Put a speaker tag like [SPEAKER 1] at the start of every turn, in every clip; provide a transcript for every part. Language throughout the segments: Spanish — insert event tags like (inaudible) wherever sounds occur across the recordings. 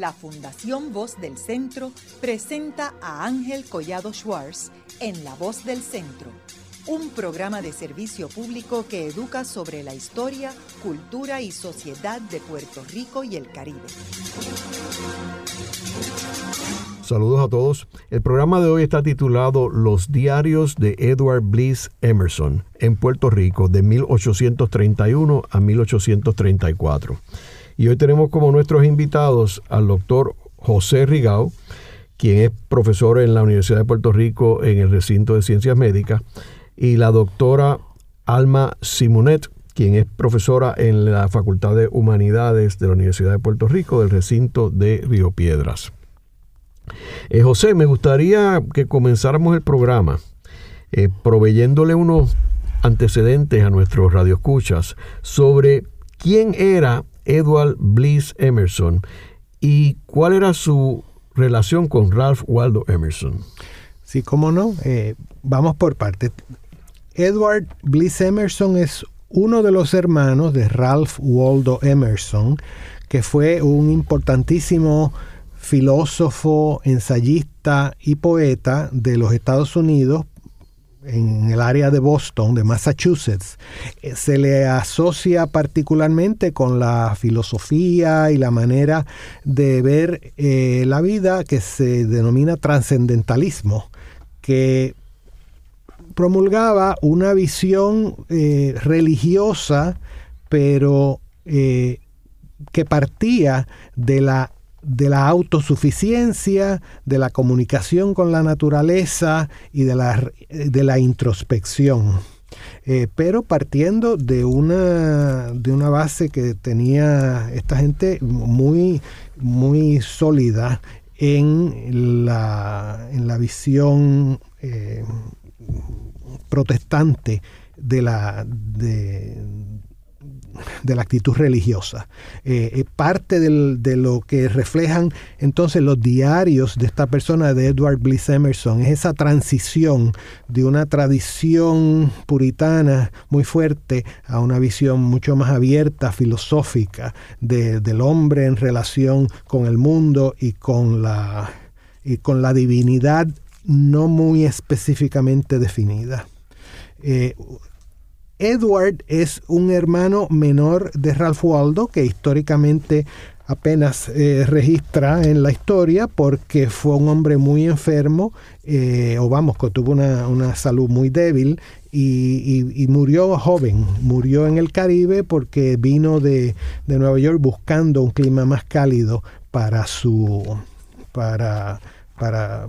[SPEAKER 1] la Fundación Voz del Centro presenta a Ángel Collado Schwartz en La Voz del Centro, un programa de servicio público que educa sobre la historia, cultura y sociedad de Puerto Rico y el Caribe.
[SPEAKER 2] Saludos a todos. El programa de hoy está titulado Los diarios de Edward Bliss Emerson en Puerto Rico de 1831 a 1834. Y hoy tenemos como nuestros invitados al doctor José Rigao, quien es profesor en la Universidad de Puerto Rico en el recinto de ciencias médicas, y la doctora Alma Simonet, quien es profesora en la Facultad de Humanidades de la Universidad de Puerto Rico del recinto de Río Piedras. Eh, José, me gustaría que comenzáramos el programa eh, proveyéndole unos antecedentes a nuestros radioescuchas sobre quién era Edward Bliss Emerson y cuál era su relación con Ralph Waldo Emerson.
[SPEAKER 3] Sí, cómo no. Eh, vamos por partes. Edward Bliss Emerson es uno de los hermanos de Ralph Waldo Emerson, que fue un importantísimo filósofo, ensayista y poeta de los Estados Unidos en el área de Boston, de Massachusetts, eh, se le asocia particularmente con la filosofía y la manera de ver eh, la vida que se denomina trascendentalismo, que promulgaba una visión eh, religiosa, pero que partía de la de la autosuficiencia, de la comunicación con la naturaleza y de la, de la introspección. Eh, pero partiendo de una, de una base que tenía esta gente muy, muy sólida en la, en la visión eh, protestante de la, de la actitud religiosa. Eh, eh, parte de lo que reflejan entonces los diarios de esta persona, de Edward Bliss Emerson, es esa transición de una tradición puritana muy fuerte a una visión mucho más abierta, filosófica, del hombre en relación con el mundo y con la, y con la divinidad no muy específicamente definida. Eh, Edward es un hermano menor de Ralph Waldo, que históricamente apenas eh, registra en la historia porque fue un hombre muy enfermo, eh, o vamos, que tuvo una, salud muy débil y, murió joven, murió en el Caribe porque vino de, Nueva York buscando un clima más cálido para su... para para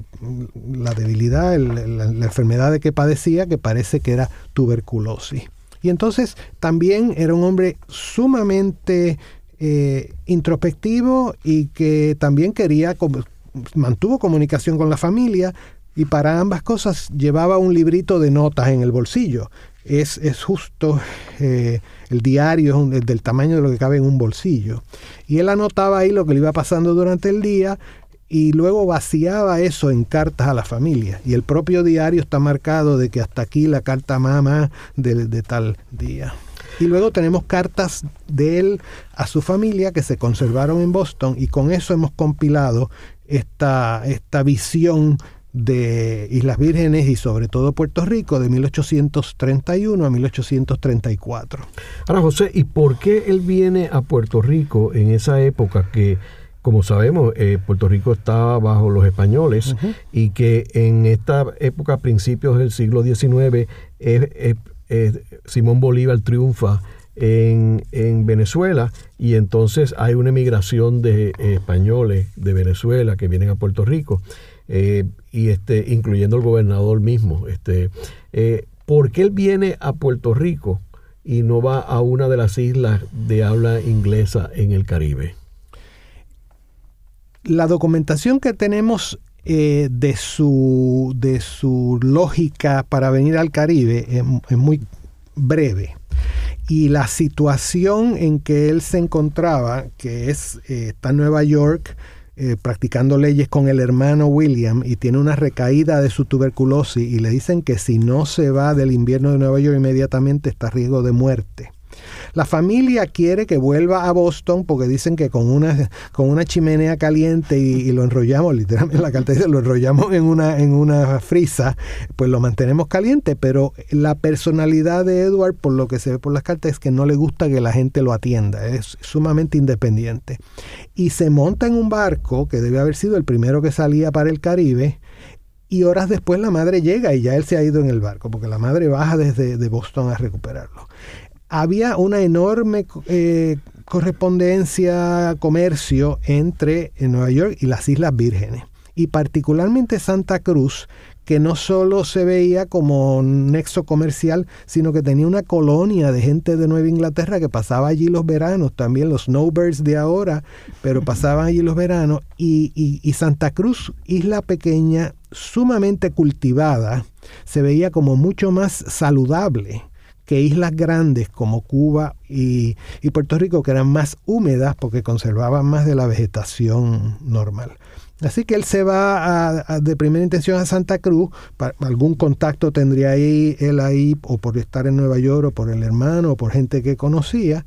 [SPEAKER 3] la debilidad, la enfermedad de que padecía, que parece que era tuberculosis. Y entonces también era un hombre sumamente eh, introspectivo y que también quería, mantuvo comunicación con la familia y para ambas cosas llevaba un librito de notas en el bolsillo. Es, es justo eh, el diario del tamaño de lo que cabe en un bolsillo. Y él anotaba ahí lo que le iba pasando durante el día y luego vaciaba eso en cartas a la familia. Y el propio diario está marcado de que hasta aquí la carta mamá de, tal día. Y luego tenemos cartas de él a su familia que se conservaron en Boston y con eso hemos compilado esta, esta visión de Islas Vírgenes y sobre todo Puerto Rico de 1831 a 1834.
[SPEAKER 2] Ahora José, ¿y por qué él viene a Puerto Rico en esa época que como sabemos, eh, Puerto Rico está bajo los españoles y que en esta época, principios del siglo XIX, Simón Bolívar triunfa en, Venezuela y entonces hay una emigración de españoles de Venezuela que vienen a Puerto Rico, eh, y este, incluyendo el gobernador mismo. Este, eh, ¿Por qué él viene a Puerto Rico y no va a una de las islas de habla inglesa en el Caribe?
[SPEAKER 3] La documentación que tenemos eh, de, su, de su lógica para venir al Caribe es, muy breve. Y la situación en que él se encontraba, que es, eh, está en Nueva York, eh, practicando leyes con el hermano William y tiene una recaída de su tuberculosis y le dicen que si no se va del invierno de Nueva York inmediatamente está a riesgo de muerte. La familia quiere que vuelva a Boston porque dicen que con una, con una chimenea caliente y, lo enrollamos, literalmente la carta dice, lo enrollamos en una, en una frisa, pues lo mantenemos caliente, pero la personalidad de Edward, por lo que se ve por las cartas, es que no le gusta que la gente lo atienda, es sumamente independiente. Y se monta en un barco, que debe haber sido el primero que salía para el Caribe, y horas después la madre llega y ya él se ha ido en el barco, porque la madre baja desde de Boston a recuperarlo había una enorme eh, correspondencia, comercio entre eh, Nueva York y las Islas Vírgenes. Y particularmente Santa Cruz, que no solo se veía como un nexo comercial, sino que tenía una colonia de gente de Nueva Inglaterra que pasaba allí los veranos, también los snowbirds de ahora, pero pasaban allí los veranos. y Santa Cruz, isla pequeña, sumamente cultivada, se veía como mucho más saludable que islas grandes como Cuba y, Puerto Rico, que eran más húmedas porque conservaban más de la vegetación normal. Así que él se va de primera intención a Santa Cruz, algún contacto tendría ahí, él ahí, o por estar en Nueva York, o por el hermano, o por gente que conocía,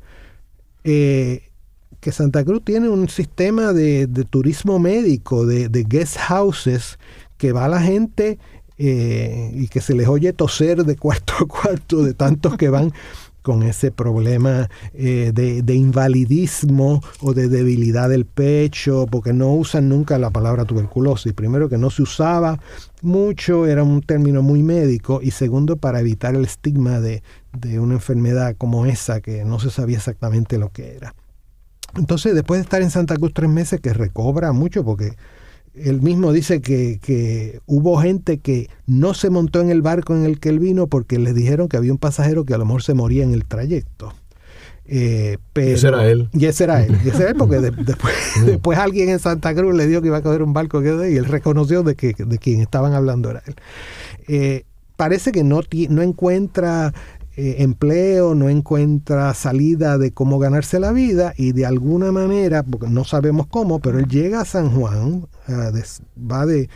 [SPEAKER 3] eh, que Santa Cruz tiene un sistema de, turismo médico, de, de, guest houses, que va la gente eh, y que se les oye toser de cuarto a cuarto de tantos que van con ese problema eh, de, invalidismo o de debilidad del pecho, porque no usan nunca la palabra tuberculosis. Primero que no se usaba mucho, era un término muy médico, y segundo para evitar el estigma de, de una enfermedad como esa, que no se sabía exactamente lo que era. Entonces, después de estar en Santa Cruz tres meses, que recobra mucho, porque él mismo dice que, hubo gente que no se montó en el barco en el que él vino porque les dijeron que había un pasajero que a lo mejor se moría en el trayecto.
[SPEAKER 2] Eh, pero, ese era él.
[SPEAKER 3] Y ese era él. Y ese era él porque (laughs) después, después alguien en Santa Cruz le dijo que iba a coger un barco que y él reconoció de que de quien estaban hablando era él. Eh, parece que no, no encuentra eh, empleo, no encuentra salida de cómo ganarse la vida y de alguna manera, porque no sabemos cómo, pero él llega a San Juan, va de,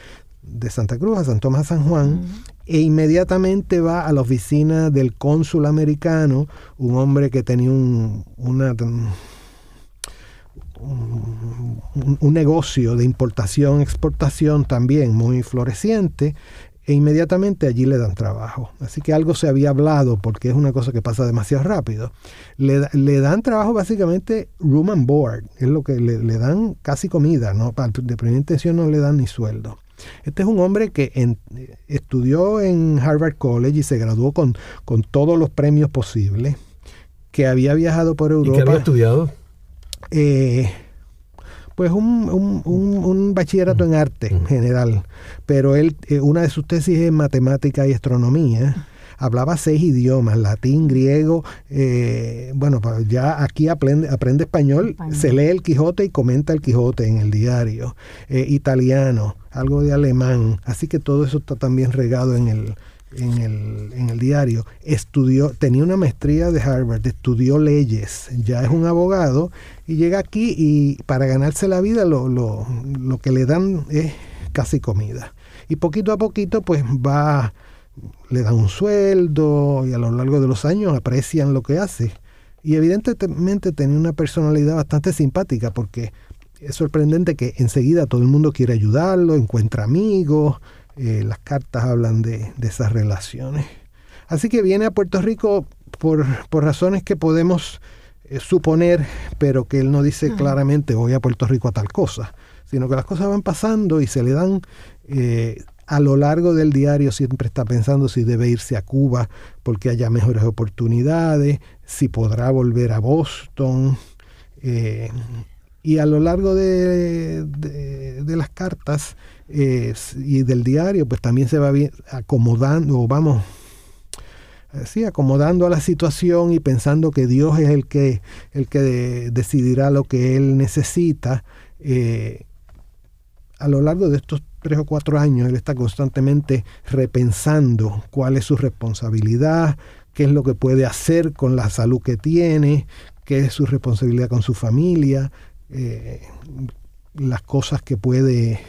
[SPEAKER 3] Santa Cruz a San Tomás a San Juan e inmediatamente va a la oficina del cónsul americano, un hombre que tenía un, una, un, negocio de importación, exportación también muy floreciente, e inmediatamente allí le dan trabajo. Así que algo se había hablado porque es una cosa que pasa demasiado rápido. Le, dan trabajo básicamente room and board, es lo que le, dan casi comida, ¿no? de primera intención no le dan ni sueldo. Este es un hombre que estudió en Harvard College y se graduó con, con todos los premios posibles, que había viajado por Europa. ¿Y qué
[SPEAKER 2] había estudiado?
[SPEAKER 3] Eh, pues un, un, bachillerato en arte en general, pero él, eh, una de sus tesis es matemática y astronomía. Hablaba seis idiomas, latín, griego, eh, bueno, ya aquí aprende, aprende español, se lee el Quijote y comenta el Quijote en el diario, eh, italiano, algo de alemán, así que todo eso está también regado en el, en el, en el, diario, estudió, tenía una maestría de Harvard, estudió leyes, ya es un abogado y llega aquí y para ganarse la vida lo, lo, lo que le dan es casi comida. Y poquito a poquito pues va, le dan un sueldo y a lo largo de los años aprecian lo que hace. Y evidentemente tenía una personalidad bastante simpática porque es sorprendente que enseguida todo el mundo quiere ayudarlo, encuentra amigos, eh, las cartas hablan de, esas relaciones. Así que viene a Puerto Rico por, razones que podemos eh, suponer, pero que él no dice claramente voy a Puerto Rico a tal cosa, sino que las cosas van pasando y se le dan eh, a lo largo del diario siempre está pensando si debe irse a Cuba porque haya mejores oportunidades, si podrá volver a Boston. Y a lo largo de, de las cartas y del diario, pues también se va acomodando, vamos, así, acomodando a la situación y pensando que Dios es el que, el que decidirá lo que él necesita. Eh, a lo largo de estos tres o cuatro años, él está constantemente repensando cuál es su responsabilidad, qué es lo que puede hacer con la salud que tiene, qué es su responsabilidad con su familia, eh, las cosas que puede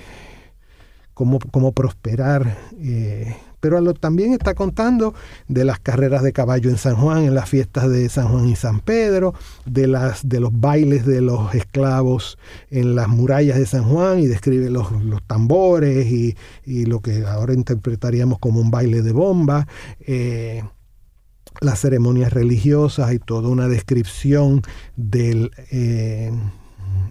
[SPEAKER 3] cómo, prosperar eh, pero también está contando de las carreras de caballo en San Juan, en las fiestas de San Juan y San Pedro, de, las, de los bailes de los esclavos en las murallas de San Juan y describe los, tambores y, lo que ahora interpretaríamos como un baile de bomba. Eh, las ceremonias religiosas y toda una descripción del,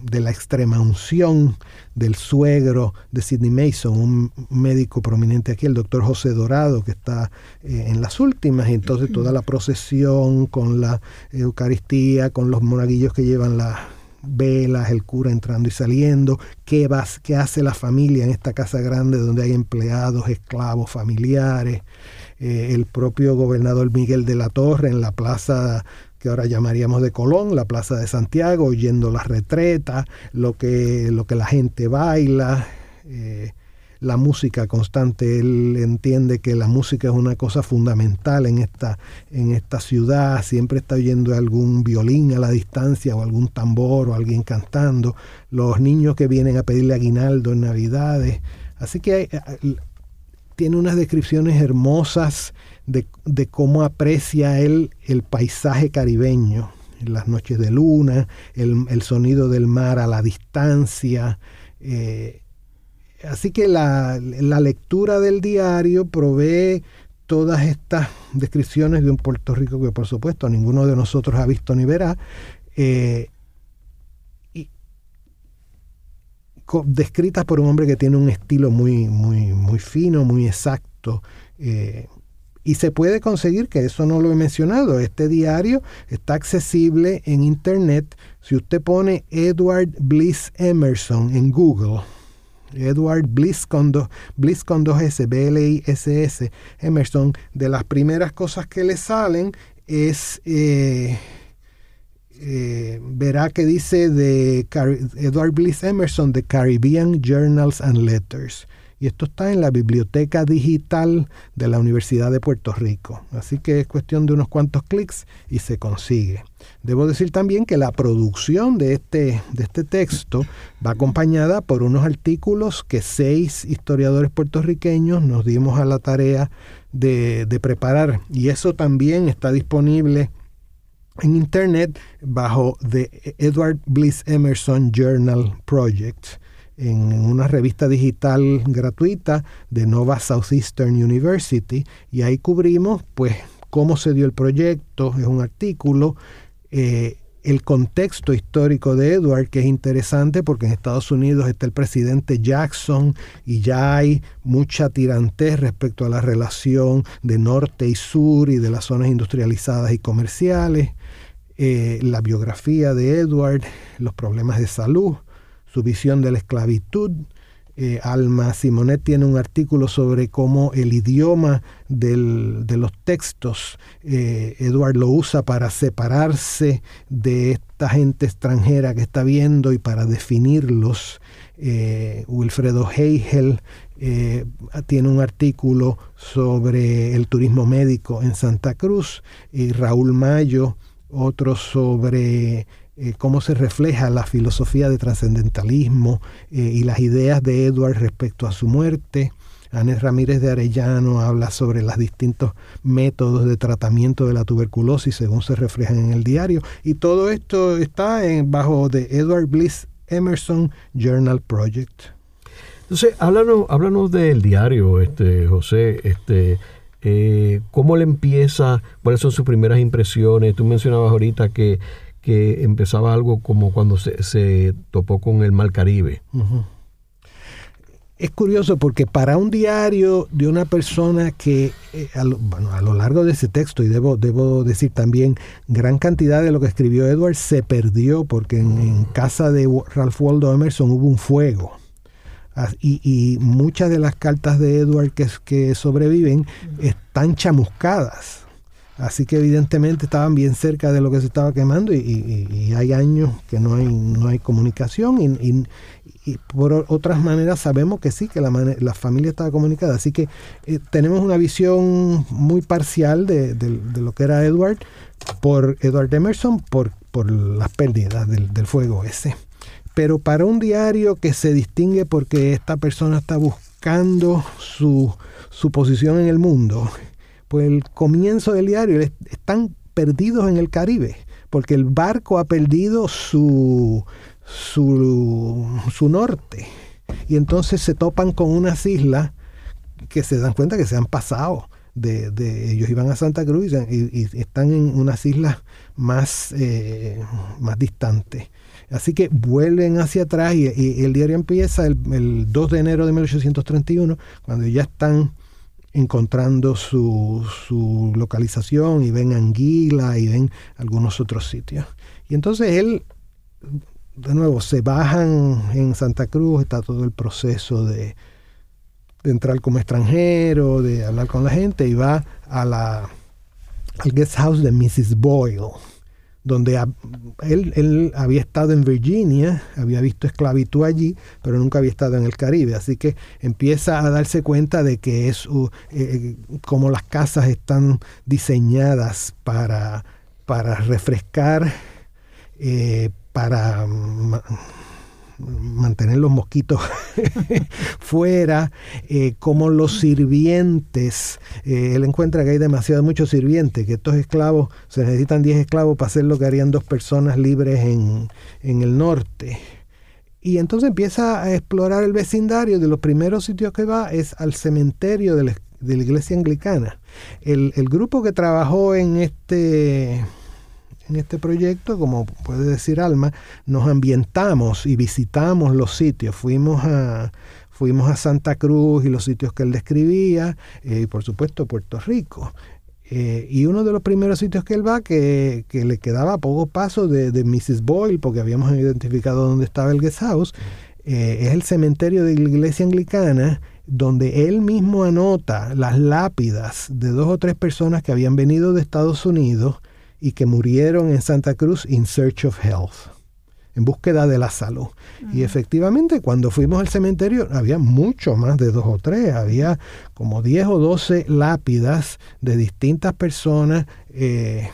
[SPEAKER 3] de la extrema unción del suegro de Sidney Mason, un médico prominente aquí, el doctor José Dorado, que está eh, en las últimas, y entonces toda la procesión con la Eucaristía, con los monaguillos que llevan las velas, el cura entrando y saliendo, qué, qué hace la familia en esta casa grande donde hay empleados, esclavos, familiares, eh, el propio gobernador Miguel de la Torre en la plaza que ahora llamaríamos de Colón, la Plaza de Santiago, oyendo las retretas, lo que, lo que la gente baila, eh, la música constante. Él entiende que la música es una cosa fundamental en esta, en esta ciudad, siempre está oyendo algún violín a la distancia o algún tambor o alguien cantando, los niños que vienen a pedirle aguinaldo en Navidades. Así que eh, tiene unas descripciones hermosas de, cómo aprecia él el paisaje caribeño, las noches de luna, el, sonido del mar a la distancia. Eh, así que la, lectura del diario provee todas estas descripciones de un Puerto Rico que por supuesto ninguno de nosotros ha visto ni verá, eh, descritas por un hombre que tiene un estilo muy, muy, muy fino, muy exacto. Eh, y se puede conseguir, que eso no lo he mencionado, este diario está accesible en internet. Si usted pone Edward Bliss Emerson en Google, Edward Bliss con, Bliss con dos S, B-L-I-S-S, Emerson, de las primeras cosas que le salen es, eh, eh, verá que dice de Edward Bliss Emerson, de Caribbean Journals and Letters y esto está en la biblioteca digital de la Universidad de Puerto Rico. Así que es cuestión de unos cuantos clics y se consigue. Debo decir también que la producción de este, de este texto va acompañada por unos artículos que seis historiadores puertorriqueños nos dimos a la tarea de, de preparar y eso también está disponible en internet bajo The Edward Bliss Emerson Journal Project en una revista digital gratuita de Nova Southeastern University y ahí cubrimos pues cómo se dio el proyecto, es un artículo, eh, el contexto histórico de Edward, que es interesante porque en Estados Unidos está el presidente Jackson y ya hay mucha tirantez respecto a la relación de norte y sur y de las zonas industrializadas y comerciales, eh, la biografía de Edward, los problemas de salud, su visión de la esclavitud. Eh, Alma Simonet tiene un artículo sobre cómo el idioma de los textos, eh, Edward lo usa para separarse de esta gente extranjera que está viendo y para definirlos. Eh, Wilfredo Heigel tiene un artículo sobre el turismo médico en Santa Cruz y Raúl Mayo otro sobre eh, cómo se refleja la filosofía de trascendentalismo eh, y las ideas de Edward respecto a su muerte. Anés Ramírez de Arellano habla sobre los distintos métodos de tratamiento de la tuberculosis según se reflejan en el diario. Y todo esto está en, bajo de Edward Bliss Emerson Journal Project.
[SPEAKER 2] Entonces, háblanos, háblanos del diario, este, José. Este, eh, ¿Cómo le empieza? ¿Cuáles son sus primeras impresiones? Tú mencionabas ahorita que que empezaba algo como cuando se, topó con el Mar Caribe.
[SPEAKER 3] Es curioso porque para un diario de una persona que eh, a, lo, bueno, a lo largo de ese texto, y debo, debo decir también, gran cantidad de lo que escribió Edward se perdió porque en, casa de Ralph Waldo Emerson hubo un fuego. Y, y, muchas de las cartas de Edward que sobreviven están chamuscadas. Así que evidentemente estaban bien cerca de lo que se estaba quemando y, hay años que no hay, no hay comunicación y, por otras maneras sabemos que sí, que la, la familia estaba comunicada. Así que eh, tenemos una visión muy parcial de, lo que era Edward por Edward Emerson por, por las pérdidas del, del fuego ese. Pero para un diario que se distingue porque esta persona está buscando su, su posición en el mundo, pues el comienzo del diario están perdidos en el Caribe, porque el barco ha perdido su, su, su norte. Y entonces se topan con unas islas que se dan cuenta que se han pasado. De, de ellos iban a Santa Cruz y, están en unas islas más, eh, más distantes. Así que vuelven hacia atrás y, el diario empieza el, el, 2 de enero de 1831, cuando ya están encontrando su, su localización y ven Anguila y ven algunos otros sitios. Y entonces él, de nuevo, se bajan en Santa Cruz, está todo el proceso de, entrar como extranjero, de hablar con la gente y va a la, al guest house de Mrs. Boyle donde él, había estado en Virginia, había visto esclavitud allí, pero nunca había estado en el Caribe. Así que empieza a darse cuenta de que es uh, eh, como las casas están diseñadas para, para refrescar, eh, para mantener los mosquitos (laughs) fuera, eh, como los sirvientes, eh, él encuentra que hay demasiado muchos sirvientes, que estos esclavos, se necesitan 10 esclavos para hacer lo que harían dos personas libres en, el norte. Y entonces empieza a explorar el vecindario. De los primeros sitios que va es al cementerio de la, iglesia anglicana. el, grupo que trabajó en este en este proyecto, como puede decir Alma, nos ambientamos y visitamos los sitios. Fuimos a, fuimos a Santa Cruz y los sitios que él describía, eh, y por supuesto Puerto Rico. Eh, y uno de los primeros sitios que él va, que, le quedaba a poco paso de, de, Mrs. Boyle, porque habíamos identificado dónde estaba el guest house, eh, es el cementerio de la iglesia anglicana, donde él mismo anota las lápidas de dos o tres personas que habían venido de Estados Unidos y que murieron en Santa Cruz in search of health, en búsqueda de la salud. Y efectivamente, cuando fuimos al cementerio, había mucho más de dos o tres, había como 10 o 12 lápidas de distintas personas, eh,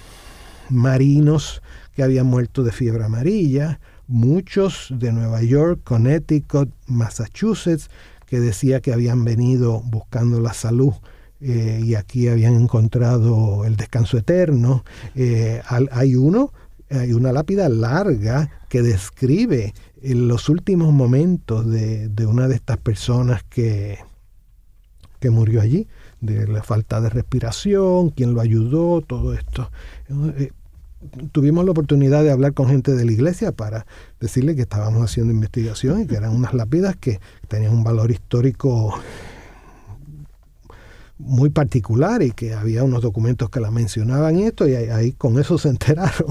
[SPEAKER 3] marinos que habían muerto de fiebre amarilla, muchos de Nueva York, Connecticut, Massachusetts, que decía que habían venido buscando la salud eh, y aquí habían encontrado el descanso eterno. Eh, hay uno, hay una lápida larga que describe eh, los últimos momentos de, una de estas personas que, que murió allí, de la falta de respiración, quién lo ayudó, todo esto. tuvimos la oportunidad de hablar con gente de la iglesia para decirle que estábamos haciendo investigación y que eran unas lápidas que tenían un valor histórico muy particular y que había unos documentos que la mencionaban y esto, y ahí, con eso se (laughs) enteraron.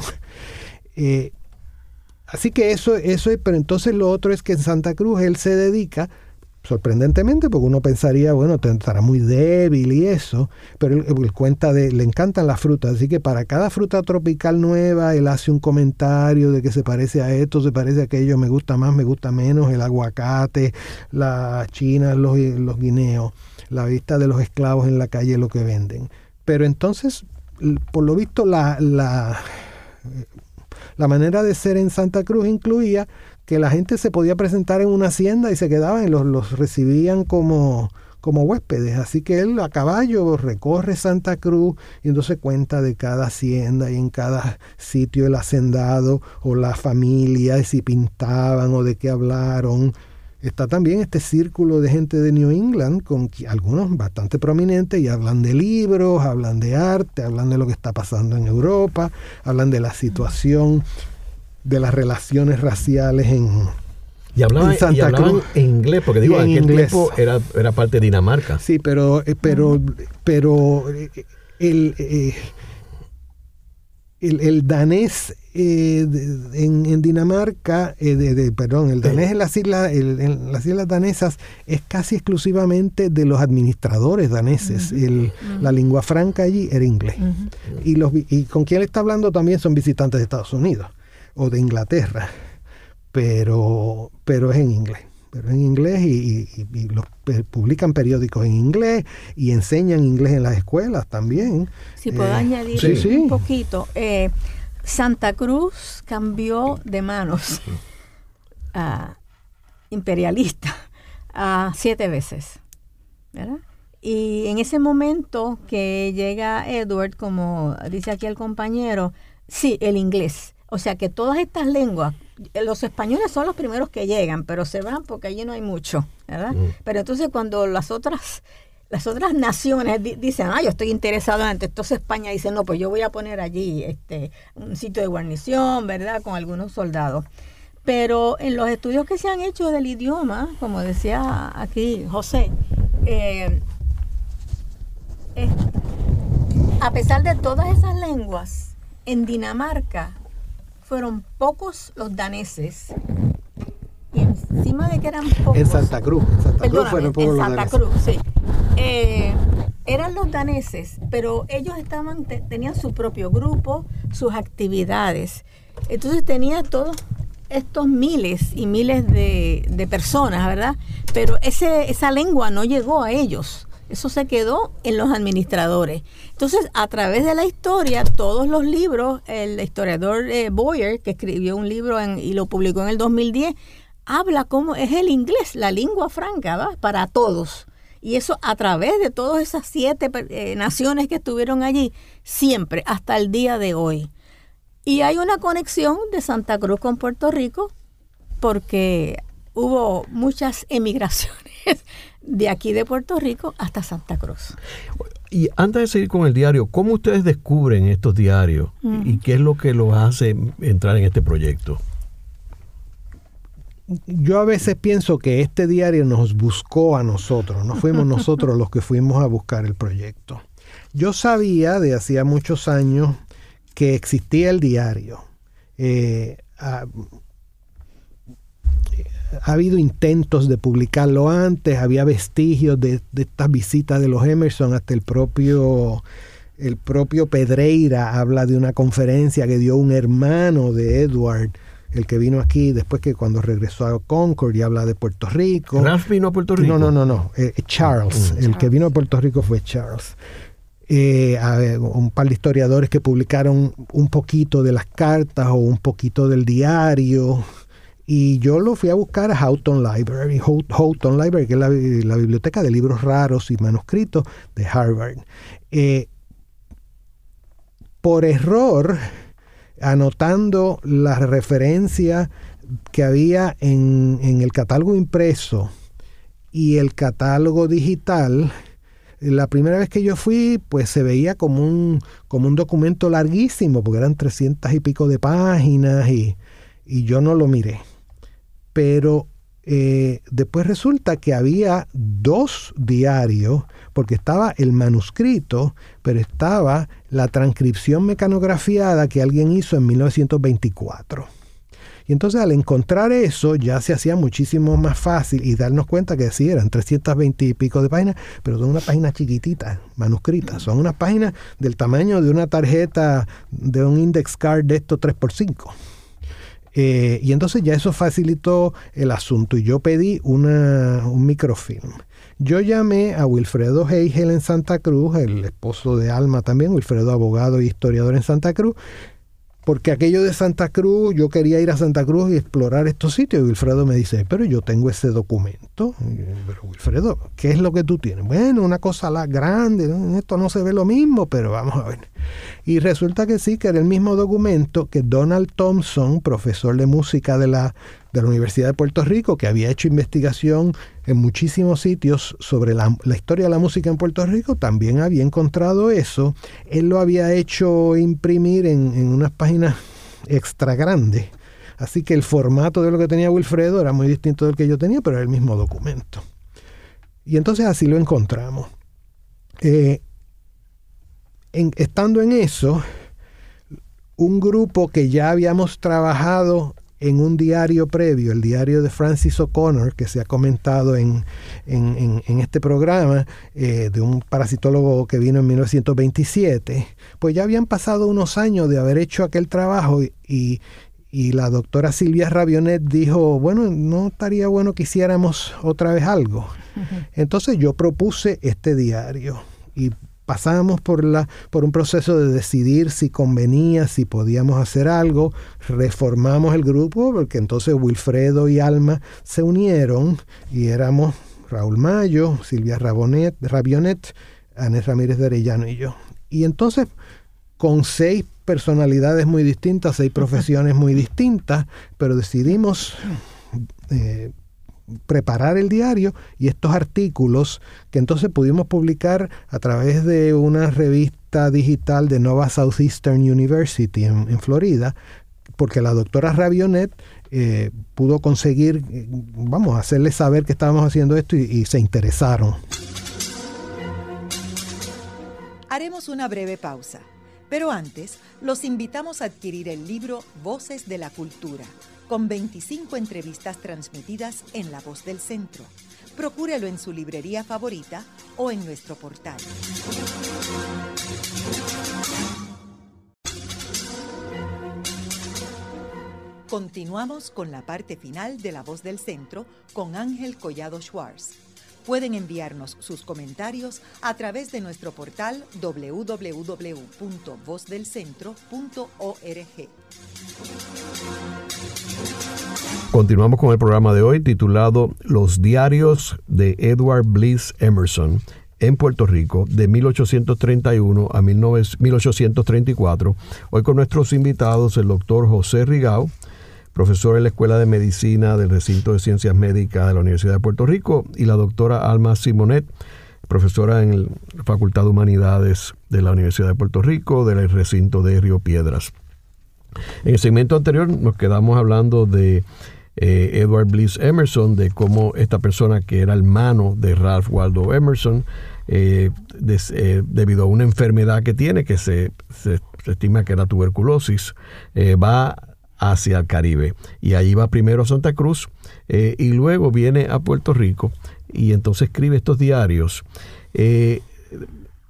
[SPEAKER 3] Eh, así que eso, eso es, pero entonces lo otro es que en Santa Cruz él se dedica, sorprendentemente, porque uno pensaría, bueno, estará muy débil y eso, pero él, cuenta de, le encantan las frutas, así que para cada fruta tropical nueva, él hace un comentario de que se parece a esto, se parece a aquello, me gusta más, me gusta menos, el aguacate, la china, los, los guineos la vista de los esclavos en la calle lo que venden. Pero entonces, por lo visto, la, la, la manera de ser en Santa Cruz incluía que la gente se podía presentar en una hacienda y se quedaban y los, los recibían como, como huéspedes. Así que él a caballo recorre Santa Cruz y entonces cuenta de cada hacienda y en cada sitio el hacendado o la familia, si pintaban o de qué hablaron está también este círculo de gente de New England, con algunos bastante prominentes, y hablan de libros, hablan de arte, hablan de lo que está pasando en Europa, hablan de la situación de las relaciones raciales en,
[SPEAKER 2] y hablaban, en inglés, porque digo, en aquel tiempo era, era parte de Dinamarca.
[SPEAKER 3] Sí, pero, eh, pero, pero eh, el, eh, el, danés eh, en, Dinamarca, eh, de, perdón, el danés en las, islas, en las islas danesas es casi exclusivamente de los administradores daneses. La lengua franca allí era inglés. y, los, y con quien está hablando también son visitantes de Estados Unidos o de Inglaterra, pero, pero es en inglés pero en inglés y, los, publican periódicos en inglés y enseñan inglés en las escuelas también.
[SPEAKER 4] Si puedo eh, añadir un poquito. Eh, Santa Cruz cambió de manos a imperialista a siete veces. Y en ese momento que llega Edward, como dice aquí el compañero, sí, el inglés. O sea que todas estas lenguas, los españoles son los primeros que llegan, pero se van porque allí no hay mucho, ¿verdad? Mm. Pero entonces cuando las otras las otras naciones dicen, ah, yo estoy interesado en esto. Entonces España dice, no, pues yo voy a poner allí este, un sitio de guarnición, ¿verdad? Con algunos soldados. Pero en los estudios que se han hecho del idioma, como decía aquí José, eh, a pesar de todas esas lenguas, en Dinamarca fueron pocos los daneses y encima de que eran pocos.
[SPEAKER 3] En Santa Cruz, en Santa Cruz
[SPEAKER 4] fueron pocos En Santa Cruz, sí. Eh, eran los daneses, pero ellos estaban tenían su propio grupo, sus actividades. Entonces tenía todos estos miles y miles de, de personas, ¿verdad? Pero ese, esa lengua no llegó a ellos. Eso se quedó en los administradores. Entonces, a través de la historia, todos los libros, el historiador eh, Boyer, que escribió un libro y lo publicó en el 2010, habla como es el inglés, la lengua franca, ¿va? Para todos. Y eso a través de todas esas siete eh, naciones que estuvieron allí, siempre, hasta el día de hoy. Y hay una conexión de Santa Cruz con Puerto Rico, porque hubo muchas emigraciones de aquí de Puerto Rico hasta Santa Cruz.
[SPEAKER 2] Y antes de seguir con el diario, ¿cómo ustedes descubren estos diarios y qué es lo que los hace entrar en este proyecto?
[SPEAKER 3] yo a veces pienso que este diario nos buscó a nosotros, no fuimos nosotros los que fuimos a buscar el proyecto. Yo sabía de hacía muchos años que existía el diario. Eh, ha, habido intentos de publicarlo antes, había vestigios de, de estas visitas de los Emerson, hasta el propio el propio Pedreira habla de una conferencia que dio un hermano de Edward el que vino aquí después que cuando regresó a Concord y habla de Puerto Rico.
[SPEAKER 2] ¿Ralph vino a Puerto Rico?
[SPEAKER 3] No, no, no, no. Eh, Charles. Mm. El que vino a Puerto Rico fue Charles. Eh, un par de historiadores que publicaron un poquito de las cartas o un poquito del diario. Y yo lo fui a buscar a Houghton Library, Houghton Library, que es la, biblioteca de libros raros y manuscritos de Harvard. Eh, por error, anotando la referencia que había en, el catálogo impreso y el catálogo digital, la primera vez que yo fui, pues se veía como un, como un documento larguísimo, porque eran trescientas y pico de páginas y, y yo no lo miré. Pero eh, después resulta que había dos diarios, porque estaba el manuscrito, pero estaba la transcripción mecanografiada que alguien hizo en 1924. Y entonces al encontrar eso ya se hacía muchísimo más fácil y darnos cuenta que sí, eran 320 y pico de páginas, pero son una página chiquitita, manuscritas. Son unas páginas del tamaño de una tarjeta de un index card de esto 3x5. Eh, y entonces ya eso facilitó el asunto y yo pedí una, un microfilm. Yo llamé a Wilfredo Heigel en Santa Cruz, el esposo de Alma también, Wilfredo abogado e historiador en Santa Cruz, porque aquello de Santa Cruz, yo quería ir a Santa Cruz y explorar estos sitios. Y Wilfredo me dice, pero yo tengo ese documento. pero Wilfredo, ¿qué es lo que tú tienes? Bueno, una cosa la grande, esto no se ve lo mismo, pero vamos a ver. Y resulta que sí, que era el mismo documento que Donald Thompson, profesor de música de la, de la Universidad de Puerto Rico, que había hecho investigación en muchísimos sitios sobre la, historia de la música en Puerto Rico, también había encontrado eso. Él lo había hecho imprimir en, en unas páginas extra grandes. Así que el formato de lo que tenía Wilfredo era muy distinto del que yo tenía, pero era el mismo documento. Y entonces así lo encontramos. Eh, estando en eso, un grupo que ya habíamos trabajado en un diario previo, el diario de Francis O'Connor, que se ha comentado en, este programa, eh, de un parasitólogo que vino en 1927, pues ya habían pasado unos años de haber hecho aquel trabajo y, y la doctora Silvia Rabionet dijo, bueno, no estaría bueno que hiciéramos otra vez algo. (laughs) Entonces yo propuse este diario y pasamos por, la, por un proceso de decidir si convenía, si podíamos hacer algo, reformamos el grupo, porque entonces Wilfredo y Alma se unieron y éramos Raúl Mayo, Silvia Rabonet, Rabionet, Anés Ramírez de Arellano y yo. Y entonces, con seis personalidades muy distintas, seis (laughs) profesiones muy distintas, pero decidimos eh, preparar el diario y estos artículos que entonces pudimos publicar a través de una revista digital de Nova Southeastern University en, Florida, porque la doctora Rabionet eh, pudo conseguir, eh, vamos, hacerles saber que estábamos haciendo esto y se interesaron.
[SPEAKER 1] Haremos una breve pausa, pero antes los invitamos a adquirir el libro Voces de la Cultura con 25 entrevistas transmitidas en La Voz del Centro. Procúrelo en su librería favorita o en nuestro portal. Continuamos con la parte final de La Voz del Centro con Ángel Collado Schwartz. Pueden enviarnos sus comentarios a través de nuestro portal www.vozdelcentro.org.
[SPEAKER 2] Continuamos con el programa de hoy titulado Los diarios de Edward Bliss Emerson en Puerto Rico de 1831 a 1834. Hoy con nuestros invitados el doctor José Rigao, profesor en la Escuela de Medicina del Recinto de Ciencias Médicas de la Universidad de Puerto Rico, y la doctora Alma Simonet, profesora en la Facultad de Humanidades de la Universidad de Puerto Rico del recinto de Río Piedras. En el segmento anterior nos quedamos hablando de eh, Edward Bliss Emerson, de cómo esta persona que era hermano de Ralph Waldo Emerson, eh, eh, debido a una enfermedad que tiene, que se, estima que era tuberculosis, va hacia el Caribe. Y allí va primero a Santa Cruz y luego viene a Puerto Rico y entonces escribe estos diarios.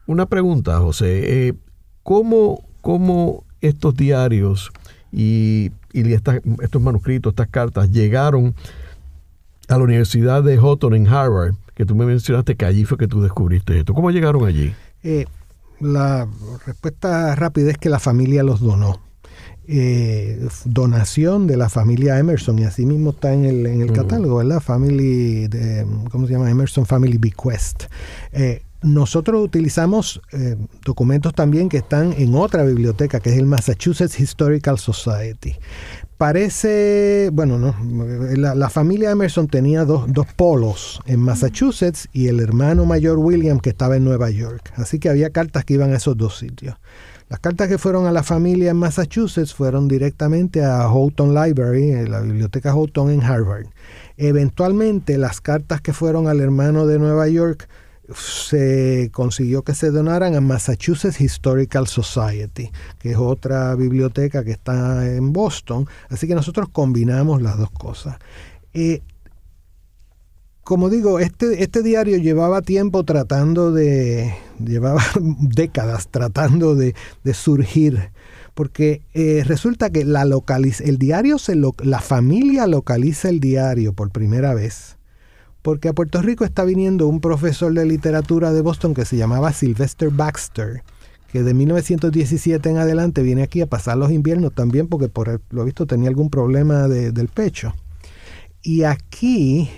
[SPEAKER 2] una pregunta, José, ¿cómo, ¿cómo estos diarios y, estos manuscritos, estas cartas, llegaron a la Universidad de Houghton en Harvard, que tú me mencionaste que allí fue que tú descubriste esto. ¿Cómo llegaron allí?
[SPEAKER 3] Eh, la respuesta rápida es que la familia los donó. Eh, donación de la familia Emerson y así mismo está en el, en el catálogo, ¿verdad? Family, de, ¿cómo se llama? Emerson Family Bequest. Eh, nosotros utilizamos eh, documentos también que están en otra biblioteca, que es el Massachusetts Historical Society. Parece, bueno, no, la, familia Emerson tenía dos, dos, polos en Massachusetts y el hermano mayor William que estaba en Nueva York. Así que había cartas que iban a esos dos sitios. Las cartas que fueron a la familia en Massachusetts fueron directamente a Houghton Library, la biblioteca Houghton en Harvard. Eventualmente las cartas que fueron al hermano de Nueva York se consiguió que se donaran a Massachusetts Historical Society, que es otra biblioteca que está en Boston. Así que nosotros combinamos las dos cosas. Eh, como digo, este, este diario llevaba tiempo tratando de, llevaba (laughs) décadas tratando de, surgir, porque eh, resulta que la el diario, se la familia localiza el diario por primera vez porque a Puerto Rico está viniendo un profesor de literatura de Boston que se llamaba Sylvester Baxter, que de 1917 en adelante viene aquí a pasar los inviernos también porque por lo visto tenía algún problema del pecho. Y aquí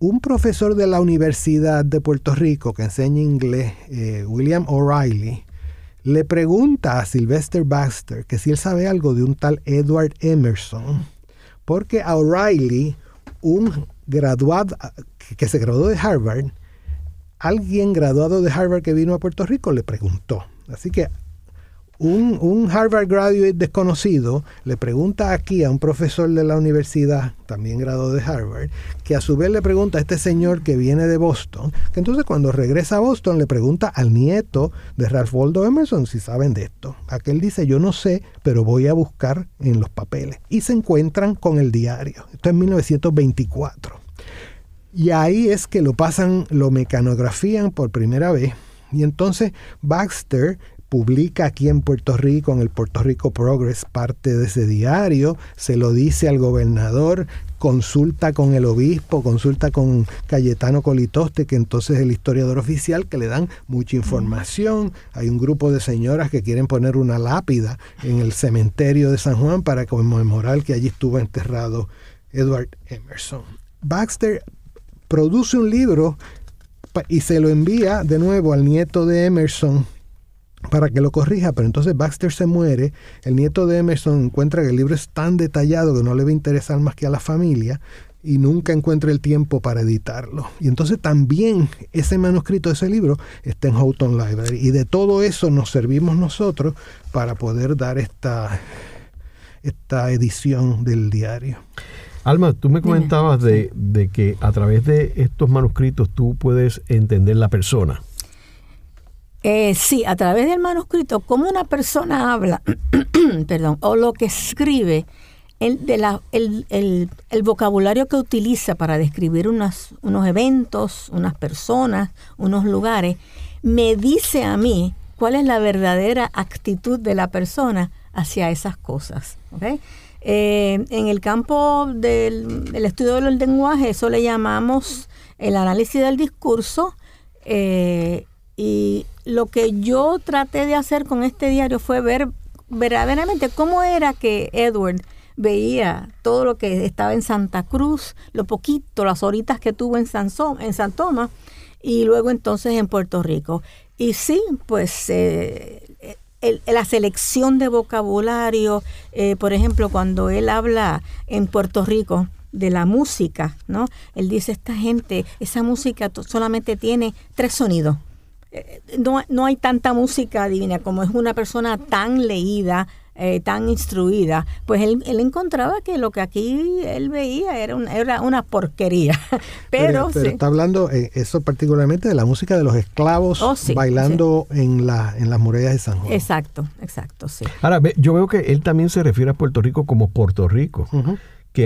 [SPEAKER 3] un profesor de la Universidad de Puerto Rico que enseña inglés, eh, William O'Reilly, le pregunta a Sylvester Baxter que si él sabe algo de un tal Edward Emerson, porque a O'Reilly un graduado, que se graduó de Harvard, alguien graduado de Harvard que vino a Puerto Rico le preguntó. Así que un, Harvard graduate desconocido le pregunta aquí a un profesor de la universidad, también graduado de Harvard, que a su vez le pregunta a este señor que viene de Boston, que entonces cuando regresa a Boston le pregunta al nieto de Ralph Waldo Emerson si saben de esto. Aquel dice, yo no sé, pero voy a buscar en los papeles. Y se encuentran con el diario. Esto es 1924. Y ahí es que lo pasan, lo mecanografían por primera vez. Y entonces Baxter publica aquí en Puerto Rico, en el Puerto Rico Progress, parte de ese diario, se lo dice al gobernador, consulta con el obispo, consulta con Cayetano Colitoste, que entonces es el historiador oficial, que le dan mucha información. Hay un grupo de señoras que quieren poner una lápida en el cementerio de San Juan para conmemorar que allí estuvo enterrado Edward Emerson. Baxter produce un libro y se lo envía de nuevo al nieto de Emerson para que lo corrija, pero entonces Baxter se muere, el nieto de Emerson encuentra que el libro es tan detallado que no le va a interesar más que a la familia y nunca encuentra el tiempo para editarlo. Y entonces también ese manuscrito de ese libro está en Houghton Library y de todo eso nos servimos nosotros para poder dar esta, esta edición del diario.
[SPEAKER 2] Alma, tú me comentabas de, de que a través de estos manuscritos tú puedes entender la persona.
[SPEAKER 4] Eh, sí, a través del manuscrito, cómo una persona habla, (clears throat) perdón, o lo que escribe, el, vocabulario que utiliza para describir unos eventos, unas personas, unos lugares, me dice a mí cuál es la verdadera actitud de la persona hacia esas cosas. Eh, en el campo del, del, estudio del lenguaje, eso le llamamos el análisis del discurso. Eh, y lo que yo traté de hacer con este diario fue ver verdaderamente cómo era que Edward veía todo lo que estaba en Santa Cruz, lo poquito, las horitas que tuvo en San, Tomás y luego entonces en Puerto Rico. Y sí, pues eh, la selección de vocabulario, eh, por ejemplo, cuando él habla en Puerto Rico de la música, ¿no? Él dice, esta gente, esa música solamente tiene tres sonidos no, no, hay tanta música divina como es una persona tan leída, eh, tan instruida, pues él, él, encontraba que lo que aquí él veía era, era una porquería. (laughs) Pero,
[SPEAKER 3] pero, está hablando eh, eso particularmente de la música de los esclavos oh, bailando En, la, en las murallas de San Juan.
[SPEAKER 4] Exacto, exacto, sí.
[SPEAKER 2] Ahora, yo veo que él también se refiere a Puerto Rico como Puerto Rico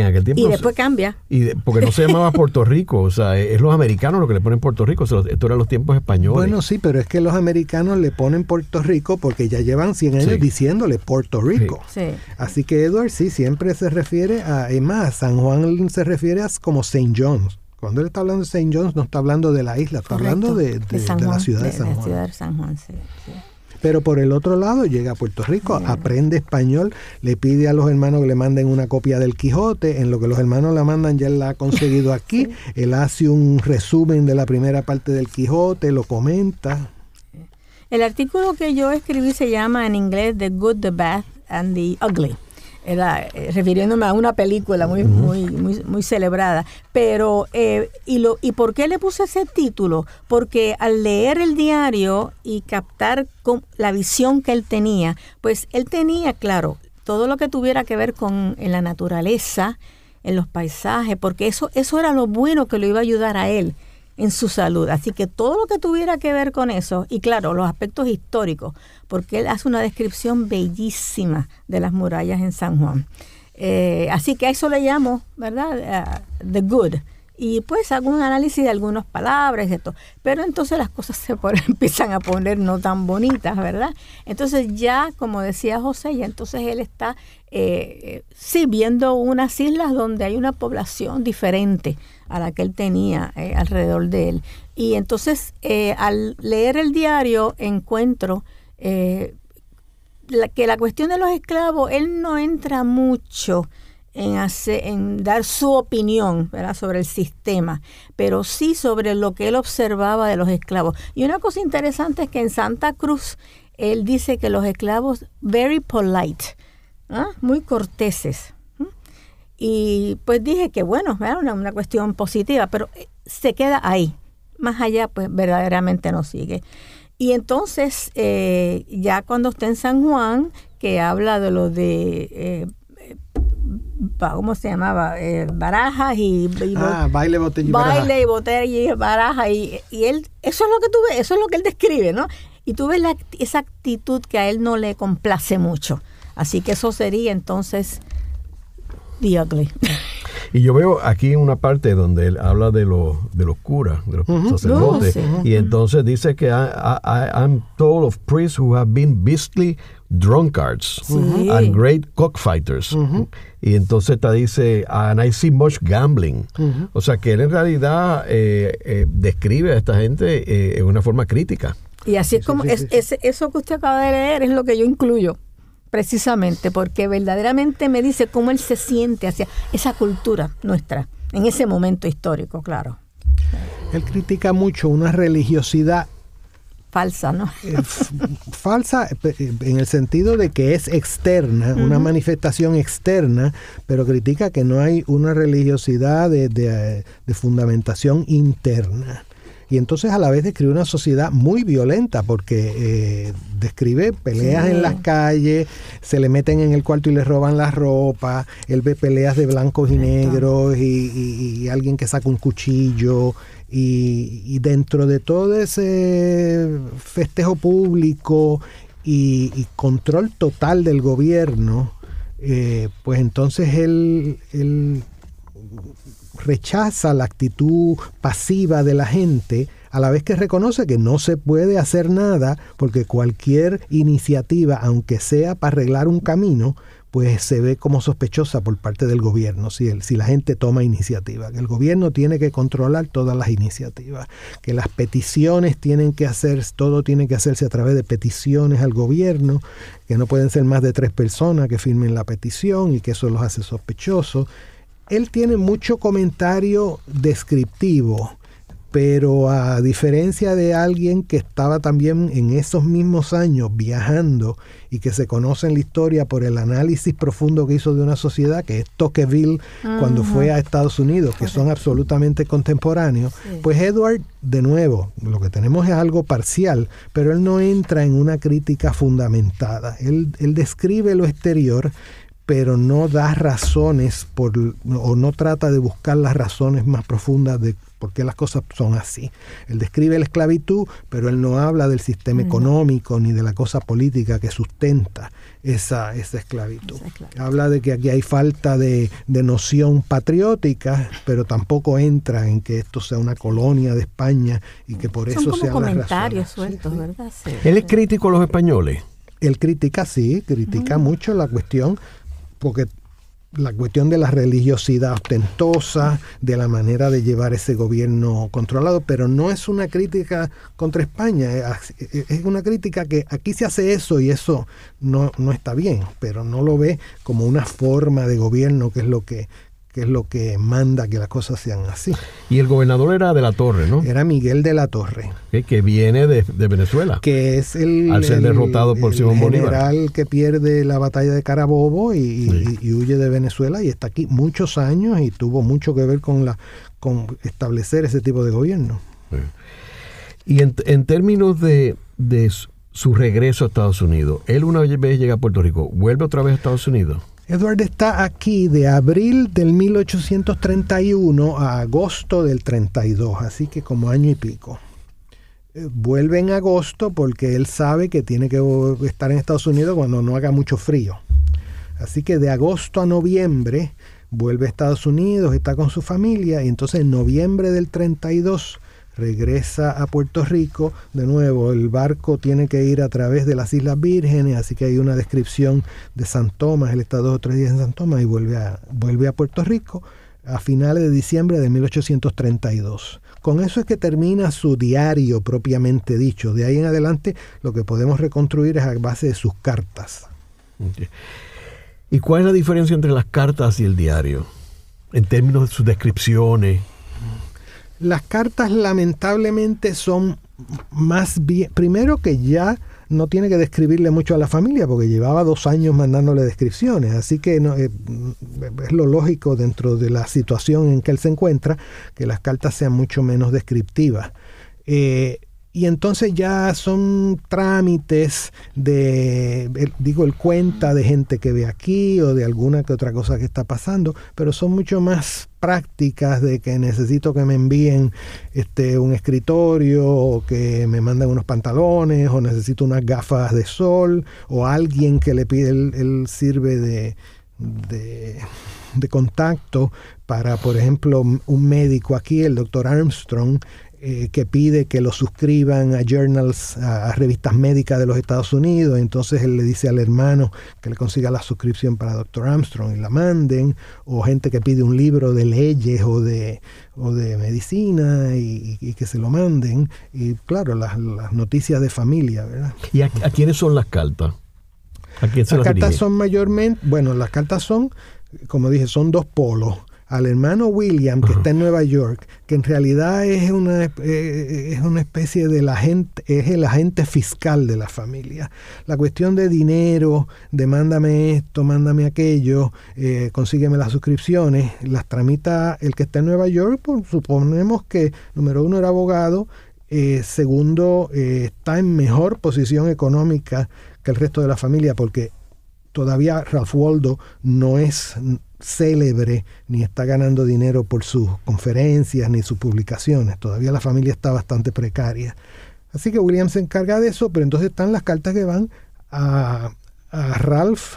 [SPEAKER 2] en aquel tiempo...
[SPEAKER 4] Y después cambia.
[SPEAKER 2] Y porque no se llamaba Puerto (laughs) Rico, o sea, es los americanos los que le ponen Puerto Rico, esto eran los tiempos españoles.
[SPEAKER 3] Bueno, sí, pero es que los americanos le ponen Puerto Rico porque ya llevan 100 años diciéndole Puerto Rico.
[SPEAKER 4] Sí.
[SPEAKER 3] Así que Edward sí siempre se refiere a, es más, San Juan se refiere a como St. John's. Cuando él está hablando de St. John's no está hablando de la isla, está hablando de, la ciudad de, San Juan.
[SPEAKER 4] Ciudad de San Juan, sí.
[SPEAKER 3] Pero por el otro lado llega a Puerto Rico, aprende español, le pide a los hermanos que le manden una copia del Quijote, en lo que los hermanos la mandan ya él la ha conseguido (laughs) aquí, él hace un resumen de la primera parte del Quijote, lo comenta.
[SPEAKER 4] El artículo que yo escribí se llama en inglés The Good, the Bad and the Ugly era eh, refiriéndome a una película muy, muy, muy, muy celebrada. Pero, eh, y, lo, ¿y por qué le puse ese título? Porque al leer el diario y captar con la visión que él tenía, pues él tenía, claro, todo lo que tuviera que ver con en la naturaleza, en los paisajes, porque eso, eso era lo bueno que lo iba a ayudar a él en su salud. Así que todo lo que tuviera que ver con eso, y claro, los aspectos históricos, porque él hace una descripción bellísima de las murallas en San Juan. Eh, así que a eso le llamo, ¿verdad? Uh, the good. Y pues hago un análisis de algunas palabras y esto. Pero entonces las cosas se (laughs) empiezan a poner no tan bonitas, ¿verdad? Entonces ya, como decía José, ya entonces él está, eh, eh sí, viendo unas islas donde hay una población diferente a la que él tenía eh, alrededor de él. Y entonces eh, al leer el diario encuentro eh, que la cuestión de los esclavos, él no entra mucho en, dar su opinión sobre el sistema, pero sí sobre lo que él observaba de los esclavos. Y una cosa interesante es que en Santa Cruz él dice que los esclavos, very polite, ¿ah? muy corteses. Y pues dije que bueno, era una, cuestión positiva, pero eh, se queda ahí. Más allá, pues verdaderamente no sigue. Y entonces, eh, ya cuando está en San Juan, que habla de lo de eh, ¿cómo se llamaba? barajas y,
[SPEAKER 3] ah, baile, botella y
[SPEAKER 4] baile y botella y baraja y, y, él eso es lo que tú ves, eso es lo que él describe, ¿no? Y tú ves la, esa actitud que a él no le complace mucho. Así que eso sería entonces
[SPEAKER 2] Y yo veo aquí una parte donde él habla de, los de los curas, de los sacerdotes, y entonces dice que I, I'm told of priests who have been beastly drunkards and great cockfighters. Y entonces te dice, and I see much gambling. O sea que él en realidad eh, eh, describe a esta gente eh, en una forma crítica.
[SPEAKER 4] Y así es como, es, eso que usted acaba de leer es lo que yo incluyo precisamente porque verdaderamente me dice cómo él se siente hacia esa cultura nuestra, en ese momento histórico, claro.
[SPEAKER 3] Él critica mucho una religiosidad
[SPEAKER 4] falsa, ¿no?
[SPEAKER 3] Eh, falsa eh, en el sentido de que es externa, una manifestación externa, pero critica que no hay una religiosidad de, de fundamentación interna y entonces a la vez describe una sociedad muy violenta porque eh, describe peleas en las calles, se le meten en el cuarto y le roban la ropa, él ve peleas de blancos y negros y, alguien que saca un cuchillo y, dentro de todo ese festejo público y, control total del gobierno, eh, pues entonces él, él rechaza la actitud pasiva de la gente, a la vez que reconoce que no se puede hacer nada porque cualquier iniciativa, aunque sea para arreglar un camino, pues se ve como sospechosa por parte del gobierno si, el, si la gente toma iniciativa, que el gobierno tiene que controlar todas las iniciativas, que las peticiones tienen que hacer, todo tiene que hacerse a través de peticiones al gobierno, que no pueden ser más de tres personas que firmen la petición y que eso los hace sospechosos él tiene mucho comentario descriptivo, pero a diferencia de alguien que estaba también en esos mismos años viajando y que se conoce en la historia por el análisis profundo que hizo de una sociedad, que es Tocqueville cuando fue a Estados Unidos, que son absolutamente contemporáneos, pues Edward, de nuevo, lo que tenemos es algo parcial, pero él no entra en una crítica fundamentada. Él, él describe lo exterior pero no da razones por, o no trata de buscar las razones más profundas de por qué las cosas son así. Él describe la esclavitud, pero él no habla del sistema económico ni de la cosa política que sustenta esa, esa esclavitud. Habla de que aquí hay falta de, noción patriótica, pero tampoco entra en que esto sea una colonia de España y que por eso sea
[SPEAKER 4] comentarios sueltos, ¿verdad?
[SPEAKER 2] Él es crítico a los españoles.
[SPEAKER 3] Él critica, sí, critica mucho la cuestión porque la cuestión de la religiosidad ostentosa, de la manera de llevar ese gobierno controlado, pero no es una crítica contra España, es una crítica que aquí se hace eso y eso no, no está bien, pero no lo ve como una forma de gobierno que es lo que que es lo que manda que las cosas sean así.
[SPEAKER 2] Y el gobernador era de la Torre, ¿no?
[SPEAKER 3] Era Miguel de la Torre.
[SPEAKER 2] Que, viene de, Venezuela.
[SPEAKER 3] Que es el...
[SPEAKER 2] Al ser derrotado por Simón Bolívar.
[SPEAKER 3] general que pierde la batalla de Carabobo y, huye de Venezuela y está aquí muchos años y tuvo mucho que ver con, la, con establecer ese tipo de gobierno.
[SPEAKER 2] Y en, en términos de, de su regreso a Estados Unidos, él una vez llega a Puerto Rico, ¿vuelve otra vez a Estados Unidos?
[SPEAKER 3] Edward está aquí de abril del 1831 a agosto del 32, así que como año y pico. Eh, vuelve en agosto porque él sabe que tiene que estar en Estados Unidos cuando no haga mucho frío. Así que de agosto a noviembre vuelve a Estados Unidos, está con su familia y entonces en noviembre del 32 regresa a Puerto Rico. De nuevo, el barco tiene que ir a través de las Islas Vírgenes, así que hay una descripción de San Tomás, él está dos o tres días en San Tomás y vuelve a, vuelve a Puerto Rico a finales de diciembre de 1832. Con eso es que termina su diario propiamente dicho. De ahí en adelante lo que podemos reconstruir es a base de sus cartas.
[SPEAKER 2] ¿Y cuál es la diferencia entre las cartas y el diario? En términos de sus descripciones.
[SPEAKER 3] Las cartas lamentablemente son más bien, primero que ya no tiene que describirle mucho a la familia porque llevaba dos años mandándole descripciones, así que eh, es lo lógico dentro de la situación en que él se encuentra que las cartas sean mucho menos descriptivas. Eh, y entonces ya son trámites de, digo, el cuenta de gente que ve aquí o de alguna que otra cosa que está pasando, pero son mucho más prácticas de que necesito que me envíen este, un escritorio o que me manden unos pantalones o necesito unas gafas de sol o alguien que le pide, él, sirve de, de, de contacto para, por ejemplo, un médico aquí, el doctor Armstrong, eh, que pide que lo suscriban a journals, a, revistas médicas de los Estados Unidos. Entonces él le dice al hermano que le consiga la suscripción para Dr. Armstrong y la manden. O gente que pide un libro de leyes o de, o de medicina y, que se lo manden. Y claro, las, noticias de familia, ¿verdad?
[SPEAKER 2] ¿Y a, quiénes son las cartas?
[SPEAKER 3] ¿A quién se las cartas son mayormente, bueno, las cartas son, como dije, son dos polos al hermano William, que está en Nueva York, que en realidad es una, eh, es una especie de es el agente fiscal de la familia. La cuestión de dinero, de mándame esto, mándame aquello, eh, consígueme las suscripciones, las tramita el que está en Nueva York, pues suponemos que número uno era abogado, eh, segundo está en mejor posición económica que el resto de la familia, porque todavía Ralph Waldo no es célebre ni está ganando dinero por sus conferencias ni sus publicaciones. Todavía la familia está bastante precaria. Así que William se encarga de eso, pero entonces están las cartas que van a, Ralph,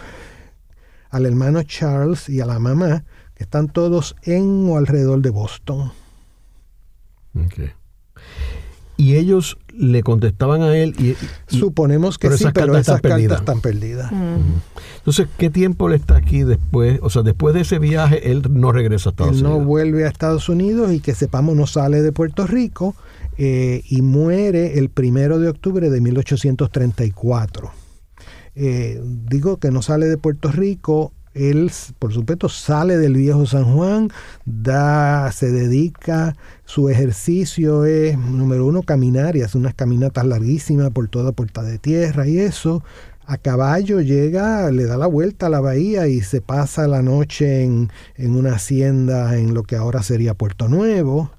[SPEAKER 3] al hermano Charles y a la mamá, que están todos en o alrededor de Boston.
[SPEAKER 2] Y ellos le contestaban a él y,
[SPEAKER 3] suponemos que sí, pero esas cartas están perdidas.
[SPEAKER 2] Entonces, ¿qué tiempo le está aquí después? O sea, después de ese viaje, él no regresa a Estados Unidos.
[SPEAKER 3] No vuelve a Estados Unidos y que sepamos no sale de Puerto Rico eh, y muere el primero de octubre de 1834. Eh, digo que no sale de Puerto Rico él, por supuesto, sale del viejo San Juan, da, se dedica, su ejercicio es, número uno, caminar y hace unas caminatas larguísimas por toda Puerta de Tierra y eso. A caballo llega, le da la vuelta a la bahía y se pasa la noche en, en una hacienda en lo que ahora sería Puerto Nuevo.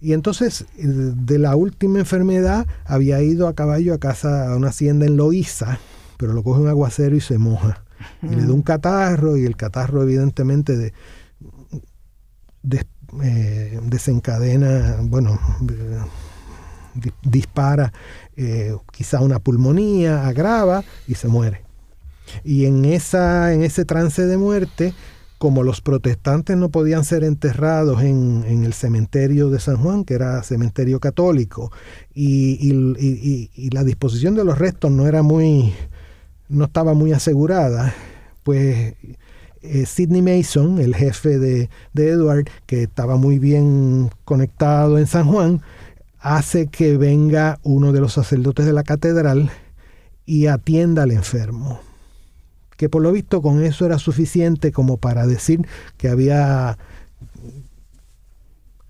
[SPEAKER 3] Y entonces, de la última enfermedad, había ido a caballo a casa, a una hacienda en Loíza, pero lo coge un aguacero y se moja y le da un catarro y el catarro evidentemente de, eh, desencadena, bueno, dispara eh, quizá una pulmonía, agrava y se muere. Y en, esa, en ese trance de muerte, como los protestantes no podían ser enterrados en, el cementerio de San Juan, que era cementerio católico, y, la disposición de los restos no era muy, no estaba muy asegurada, pues eh, Sidney Mason, el jefe de, de, Edward, que estaba muy bien conectado en San Juan, hace que venga uno de los sacerdotes de la catedral y atienda al enfermo. Que por lo visto con eso era suficiente como para decir que había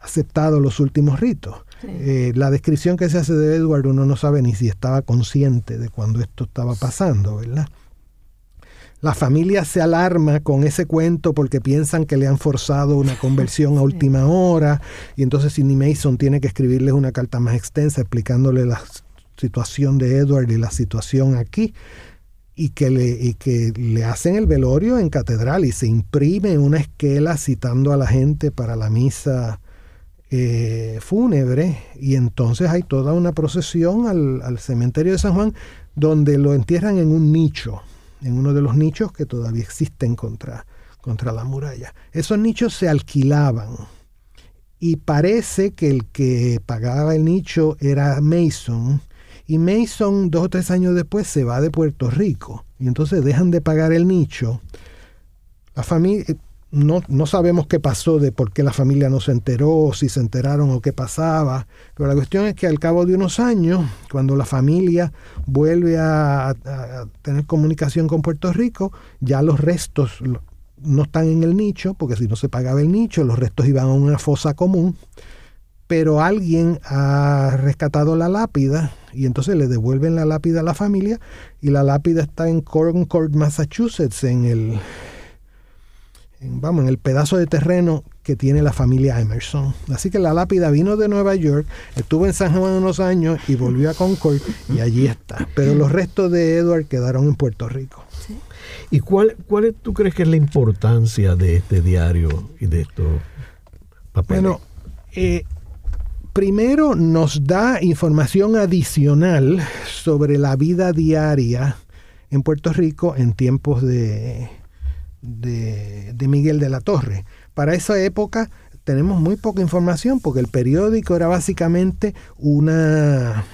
[SPEAKER 3] aceptado los últimos ritos. Eh, la descripción que se hace de Edward uno no sabe ni si estaba consciente de cuando esto estaba pasando, ¿verdad? La familia se alarma con ese cuento porque piensan que le han forzado una conversión a (laughs) última hora y entonces Sidney Mason tiene que escribirles una carta más extensa explicándole la situación de Edward y la situación aquí y que le, y que le hacen el velorio en catedral y se imprime una esquela citando a la gente para la misa eh, fúnebre y entonces hay toda una procesión al, cementerio de San Juan donde lo entierran en un nicho, en uno de los nichos que todavía existen contra, contra la muralla. Esos nichos se alquilaban y parece que el que pagaba el nicho era Mason y Mason dos o tres años después se va de Puerto Rico y entonces dejan de pagar el nicho. La familia, no, sabemos qué pasó de por qué la familia no se enteró, si se enteraron o qué pasaba, pero la cuestión es que al cabo de unos años, cuando la familia vuelve a, tener comunicación con Puerto Rico, ya los restos no están en el nicho, porque si no se pagaba el nicho, los restos iban a una fosa común, pero alguien ha rescatado la lápida y entonces le devuelven la lápida a la familia y la lápida está en Concord, Massachusetts, en el vamos, en el pedazo de terreno que tiene la familia Emerson. Así que la lápida vino de Nueva York, estuvo en San Juan unos años y volvió a Concord y allí está. Pero los restos de Edward quedaron en Puerto Rico.
[SPEAKER 2] ¿Y cuál, cuál tú crees que es la importancia de este diario y de estos papeles?
[SPEAKER 3] Bueno, eh, primero nos da información adicional sobre la vida diaria en Puerto Rico en tiempos de de, Miguel de la Torre. Para esa época tenemos muy poca información porque el periódico era básicamente una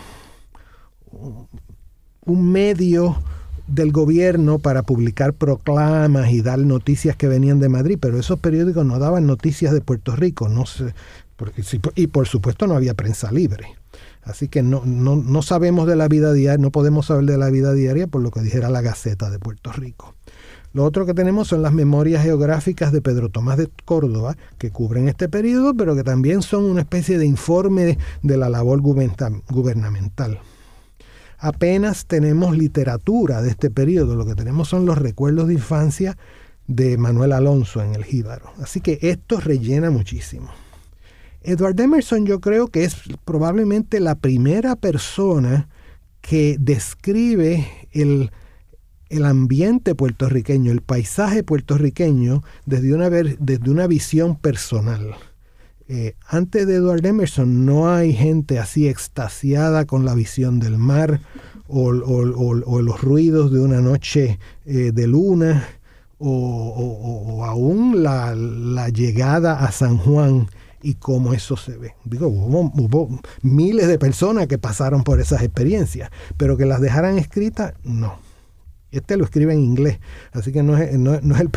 [SPEAKER 3] un medio del gobierno para publicar proclamas y dar noticias que venían de Madrid, pero esos periódicos no daban noticias de Puerto Rico, no sé, y por supuesto no había prensa libre. Así que no, no, no sabemos de la vida diaria, no podemos saber de la vida diaria por lo que dijera la Gaceta de Puerto Rico. Lo otro que tenemos son las memorias geográficas de Pedro Tomás de Córdoba, que cubren este periodo, pero que también son una especie de informe de la labor gubernamental. Apenas tenemos literatura de este periodo, lo que tenemos son los recuerdos de infancia de Manuel Alonso en el Jíbaro. Así que esto rellena muchísimo. Edward Emerson yo creo que es probablemente la primera persona que describe el el ambiente puertorriqueño, el paisaje puertorriqueño desde una, desde una visión personal. Eh, antes de Edward Emerson no hay gente así extasiada con la visión del mar o, los ruidos de una noche eh, de luna o, aún la, llegada a San Juan y cómo eso se ve. Digo, hubo miles de personas que pasaron por esas experiencias, pero que las dejaran escritas, no. Este lo escribe en inglés, así que no es, no, es el...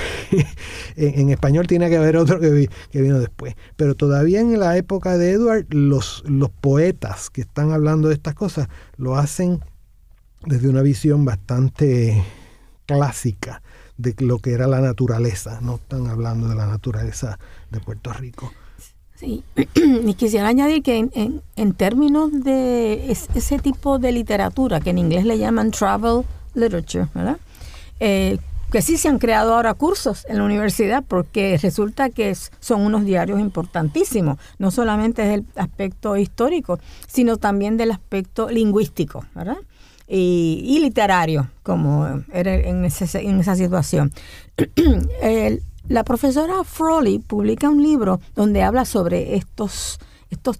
[SPEAKER 3] (laughs) en, español tiene que haber otro que, que, vino después. Pero todavía en la época de Edward, los, los poetas que están hablando de estas cosas lo hacen desde una visión bastante clásica de lo que era la naturaleza. No están hablando de la naturaleza de Puerto Rico.
[SPEAKER 4] Sí, (clears throat) y quisiera añadir que en, en, términos de ese tipo de literatura, que en inglés le llaman travel Literature, ¿verdad? Eh, que sí se han creado ahora cursos en la universidad porque resulta que son unos diarios importantísimos, no solamente desde el aspecto histórico, sino también del aspecto lingüístico, ¿verdad? Y, literario, como era en, esa situación. (clears throat) la profesora Froley publica un libro donde habla sobre estos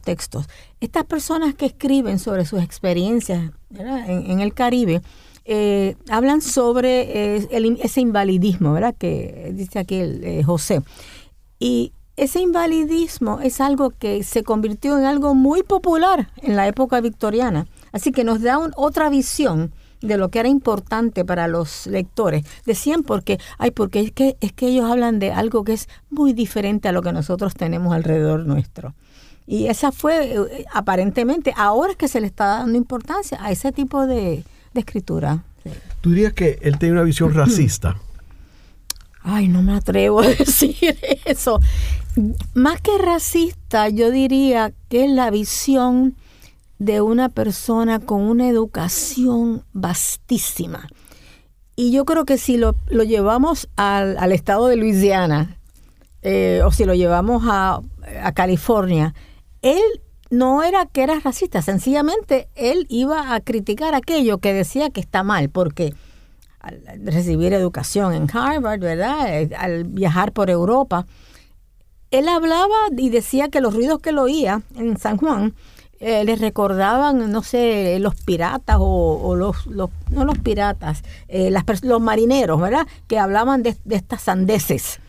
[SPEAKER 4] textos. Estas personas que escriben sobre sus experiencias en el Caribe, eh, hablan sobre eh, ese invalidismo, ¿verdad? Que dice aquí el, eh, José. Y ese invalidismo es algo que se convirtió en algo muy popular en la época victoriana. Así que nos da otra visión de lo que era importante para los lectores. Decían porque, ay, porque es que, es que ellos hablan de algo que es muy diferente a lo que nosotros tenemos alrededor nuestro. Y esa fue, aparentemente, ahora es que se le está dando importancia a ese tipo de, de escritura.
[SPEAKER 2] ¿Tú dirías que él tiene una visión (clears throat) racista?
[SPEAKER 4] Ay, no me atrevo a (laughs) decir eso. Más que racista, yo diría que es la visión de una persona con una educación vastísima. Y yo creo que si lo, llevamos al, estado de Luisiana, eh, o si lo llevamos a, a California, él no era que era racista, sencillamente él iba a criticar aquello que decía que está mal, porque al recibir educación en Harvard, ¿verdad? Eh, al viajar por Europa, él hablaba y decía que los ruidos que lo oía en San Juan eh, le recordaban, no sé, los piratas o, los, no los piratas, eh, los marineros, ¿verdad? Que hablaban de, de estas sandeces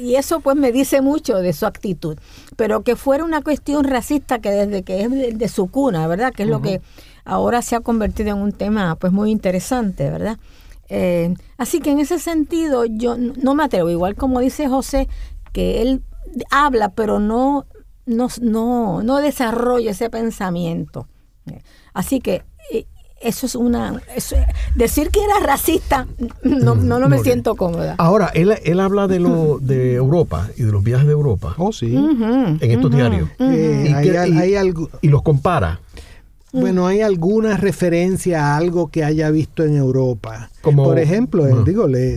[SPEAKER 4] y eso pues me dice mucho de su actitud. Pero que fuera una cuestión racista que desde que es de, su cuna, ¿verdad? Que es lo que ahora se ha convertido en un tema pues muy interesante, ¿verdad? Eh, así que en ese sentido yo no me atrevo, igual como dice José, que él habla pero no, no, no, no desarrolla ese pensamiento. Así que eso es una... decir que era racista, no, no, no me siento cómoda.
[SPEAKER 2] Ahora, él, él habla de lo de Europa y de los viajes de Europa.
[SPEAKER 3] Oh, sí.
[SPEAKER 2] en estos diarios.
[SPEAKER 3] Eh, y, hay, algo,
[SPEAKER 2] y los compara.
[SPEAKER 3] Bueno, hay alguna referencia a algo que haya visto en Europa. Como, Por ejemplo, él, digo, le,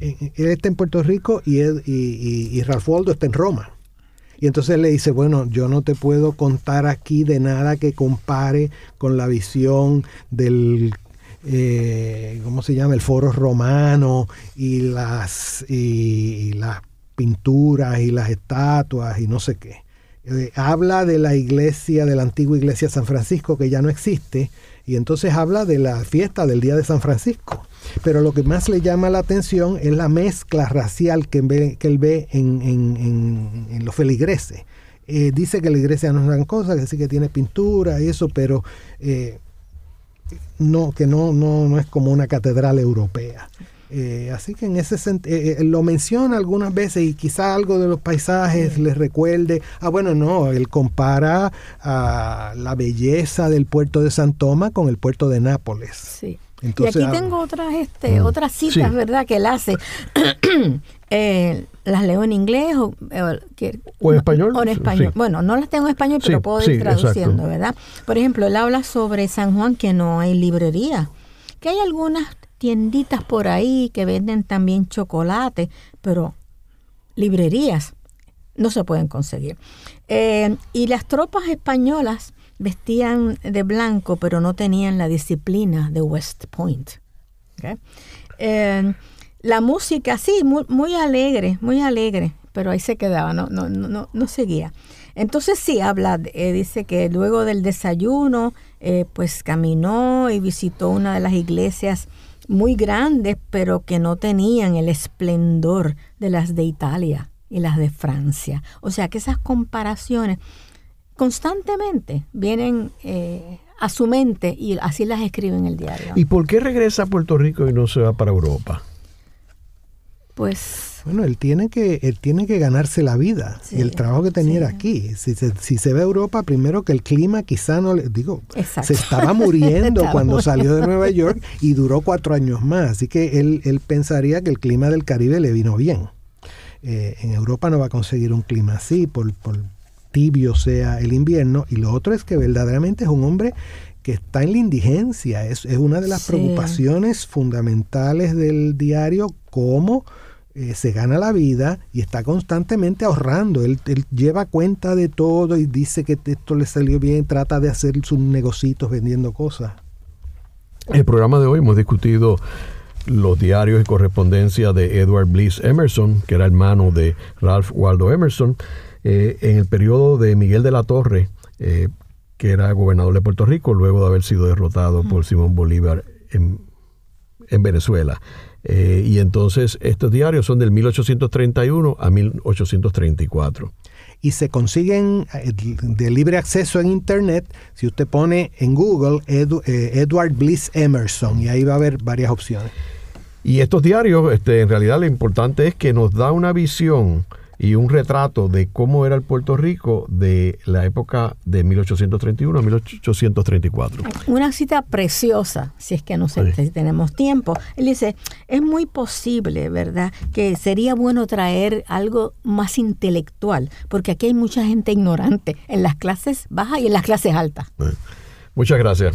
[SPEAKER 3] él está en Puerto Rico y, y, y, y Ralph Waldo está en Roma. Y entonces le dice, bueno, yo no te puedo contar aquí de nada que compare con la visión del eh, ¿cómo se llama? El foro romano y las, y, las pinturas y las estatuas y no sé qué. Eh, habla de la iglesia, de la antigua iglesia de San Francisco que ya no existe, y entonces habla de la fiesta del Día de San Francisco. Pero lo que más le llama la atención es la mezcla racial que, ve, que él ve en, los feligreses. Eh, dice que la iglesia no es gran cosa, que sí que tiene pintura y eso, pero eh, no, que no, no, no es como una catedral europea. Eh, así que en ese sentido, lo menciona algunas veces y quizá algo de los paisajes les recuerde. Ah, bueno, no, él compara a la belleza del puerto de San Tomás con el puerto de Nápoles.
[SPEAKER 4] Sí.
[SPEAKER 3] Entonces,
[SPEAKER 4] y aquí
[SPEAKER 3] ah,
[SPEAKER 4] tengo otras, este, otras citas,
[SPEAKER 2] Sí.
[SPEAKER 4] ¿verdad? Que él hace. (coughs) Eh, las leo en inglés o, eh, que-
[SPEAKER 2] O en español,
[SPEAKER 4] O en español.
[SPEAKER 2] sí.
[SPEAKER 4] Bueno, no las tengo en español, pero
[SPEAKER 2] Sí,
[SPEAKER 4] puedo
[SPEAKER 2] sí,
[SPEAKER 4] ir traduciendo,
[SPEAKER 2] exacto.
[SPEAKER 4] ¿verdad? Por ejemplo, él habla sobre San Juan que no hay librería, que hay algunas tienditas por ahí que venden también chocolate, pero librerías no se pueden conseguir. Eh, y las tropas españolas vestían de blanco, pero no tenían la disciplina de West Point. Eh, la música, sí, muy, muy alegre, muy alegre, pero ahí se quedaba, no, no, no, no, seguía. Entonces sí habla, eh, dice que luego del desayuno, pues caminó y visitó una de las iglesias muy grandes, pero que no tenían el esplendor de las de Italia y las de Francia. O sea que esas comparaciones constantemente vienen eh, a su mente y así las escribe en el diario.
[SPEAKER 2] ¿Y por qué regresa a Puerto Rico y no se va para Europa?
[SPEAKER 4] pues
[SPEAKER 3] Bueno, él tiene que, él tiene que ganarse la vida
[SPEAKER 4] Sí,
[SPEAKER 3] y el trabajo que tenía era
[SPEAKER 4] sí.
[SPEAKER 3] aquí. Si se, si se ve a Europa, primero que el clima quizá no le digo,
[SPEAKER 4] Exacto.
[SPEAKER 3] se estaba muriendo (laughs) cuando salió de Nueva York y duró cuatro años más. Así que él, él pensaría que el clima del Caribe le vino bien. Eh, en Europa no va a conseguir un clima así, por, por tibio sea el invierno. Y lo otro es que verdaderamente es un hombre que está en la indigencia. Es, es una de las
[SPEAKER 4] Sí.
[SPEAKER 3] preocupaciones fundamentales del diario, cómo eh, se gana la vida y está constantemente ahorrando. Él, él lleva cuenta de todo y dice que esto le salió bien, trata de hacer sus negocitos vendiendo cosas.
[SPEAKER 2] En el programa de hoy hemos discutido los diarios y correspondencia de Edward Bliss Emerson, que era hermano de Ralph Waldo Emerson, eh, en el periodo de Miguel de la Torre, eh, que era gobernador de Puerto Rico, luego de haber sido derrotado por Simón Bolívar en, en Venezuela. Eh, y entonces estos diarios son del 1831 a 1834.
[SPEAKER 3] Y se consiguen eh, de libre acceso en internet si usted pone en Google Edu- eh, Edward Bliss Emerson y ahí va a haber varias opciones.
[SPEAKER 2] Y estos diarios, este, en realidad lo importante es que nos da una visión y un retrato de cómo era el Puerto Rico de la época de 1831 a 1834.
[SPEAKER 4] una cita preciosa, si es que no sé
[SPEAKER 2] Sí.
[SPEAKER 4] si tenemos tiempo. Él dice, es muy posible, ¿verdad?, que sería bueno traer algo más intelectual, porque aquí hay mucha gente ignorante en las clases bajas y en las clases altas.
[SPEAKER 2] Muchas gracias.